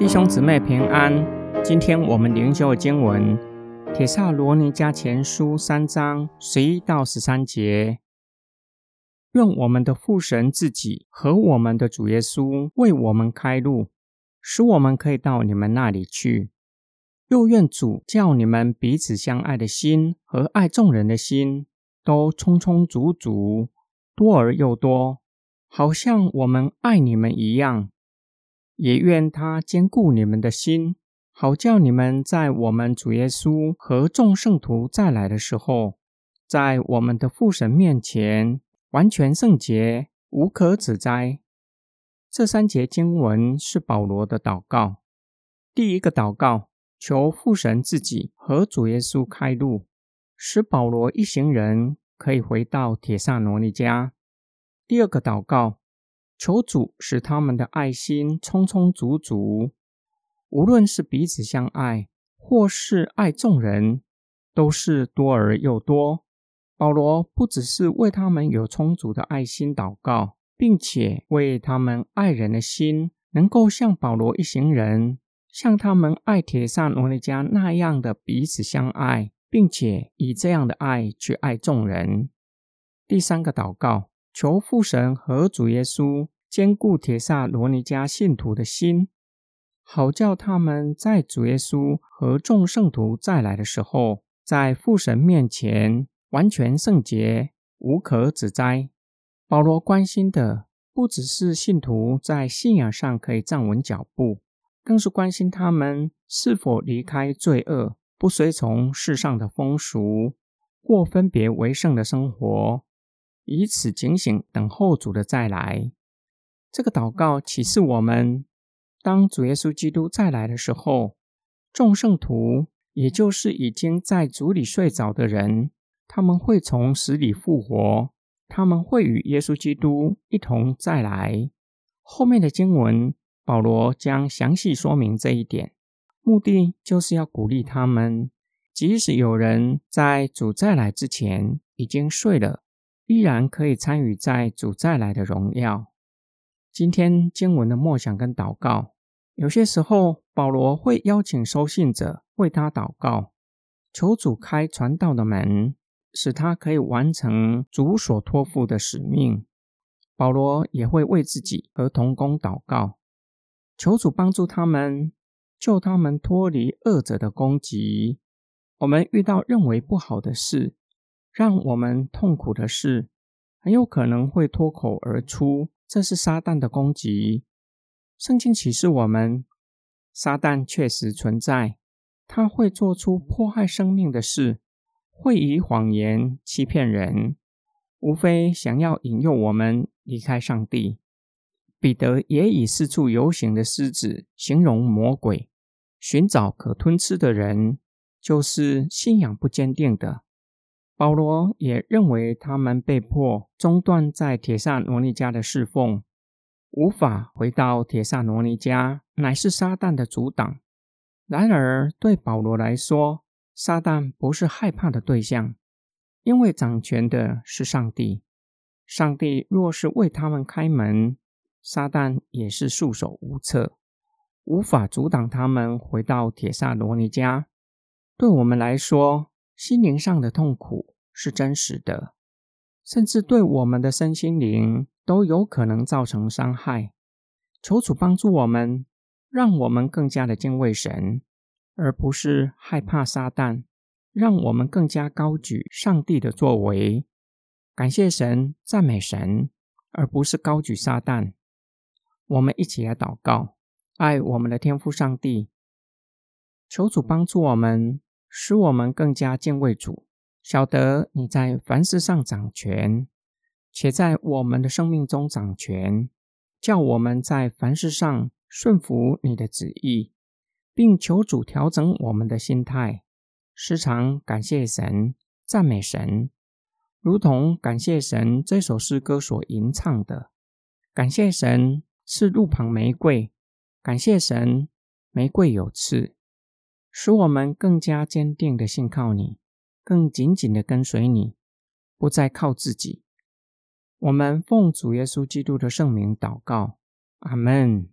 弟兄姊妹平安。今天我们灵修经文《铁萨罗尼迦前书》三章十一到十三节。愿我们的父神自己和我们的主耶稣为我们开路，使我们可以到你们那里去。又愿主叫你们彼此相爱的心和爱众人的心都充充足足、多而又多，好像我们爱你们一样。也愿他兼顾你们的心，好叫你们在我们主耶稣和众圣徒再来的时候，在我们的父神面前完全圣洁，无可指摘。这三节经文是保罗的祷告。第一个祷告，求父神自己和主耶稣开路，使保罗一行人可以回到铁萨罗尼家。第二个祷告。求主使他们的爱心充充足足，无论是彼此相爱，或是爱众人，都是多而又多。保罗不只是为他们有充足的爱心祷告，并且为他们爱人的心能够像保罗一行人，像他们爱铁萨罗尼迦那样的彼此相爱，并且以这样的爱去爱众人。第三个祷告。求父神和主耶稣兼顾铁萨罗尼迦信徒的心，好叫他们在主耶稣和众圣徒再来的时候，在父神面前完全圣洁，无可指摘。保罗关心的不只是信徒在信仰上可以站稳脚步，更是关心他们是否离开罪恶，不随从世上的风俗，过分别为圣的生活。以此警醒，等候主的再来。这个祷告启示我们：当主耶稣基督再来的时候，众圣徒，也就是已经在主里睡着的人，他们会从死里复活，他们会与耶稣基督一同再来。后面的经文，保罗将详细说明这一点，目的就是要鼓励他们，即使有人在主再来之前已经睡了。依然可以参与在主再来的荣耀。今天经文的默想跟祷告，有些时候保罗会邀请收信者为他祷告，求主开传道的门，使他可以完成主所托付的使命。保罗也会为自己和同工祷告，求主帮助他们，救他们脱离恶者的攻击。我们遇到认为不好的事。让我们痛苦的事，很有可能会脱口而出，这是撒旦的攻击。圣经启示我们，撒旦确实存在，他会做出迫害生命的事，会以谎言欺骗人，无非想要引诱我们离开上帝。彼得也以四处游行的狮子形容魔鬼，寻找可吞吃的人，就是信仰不坚定的。保罗也认为，他们被迫中断在铁萨罗尼家的侍奉，无法回到铁萨罗尼家，乃是撒旦的阻挡。然而，对保罗来说，撒旦不是害怕的对象，因为掌权的是上帝。上帝若是为他们开门，撒旦也是束手无策，无法阻挡他们回到铁萨罗尼家。对我们来说，心灵上的痛苦是真实的，甚至对我们的身心灵都有可能造成伤害。求主帮助我们，让我们更加的敬畏神，而不是害怕撒旦；让我们更加高举上帝的作为，感谢神、赞美神，而不是高举撒旦。我们一起来祷告，爱我们的天父上帝，求主帮助我们。使我们更加敬畏主，晓得你在凡事上掌权，且在我们的生命中掌权，叫我们在凡事上顺服你的旨意，并求主调整我们的心态，时常感谢神、赞美神，如同感谢神这首诗歌所吟唱的：感谢神是路旁玫瑰，感谢神玫瑰有刺。使我们更加坚定的信靠你，更紧紧的跟随你，不再靠自己。我们奉主耶稣基督的圣名祷告，阿门。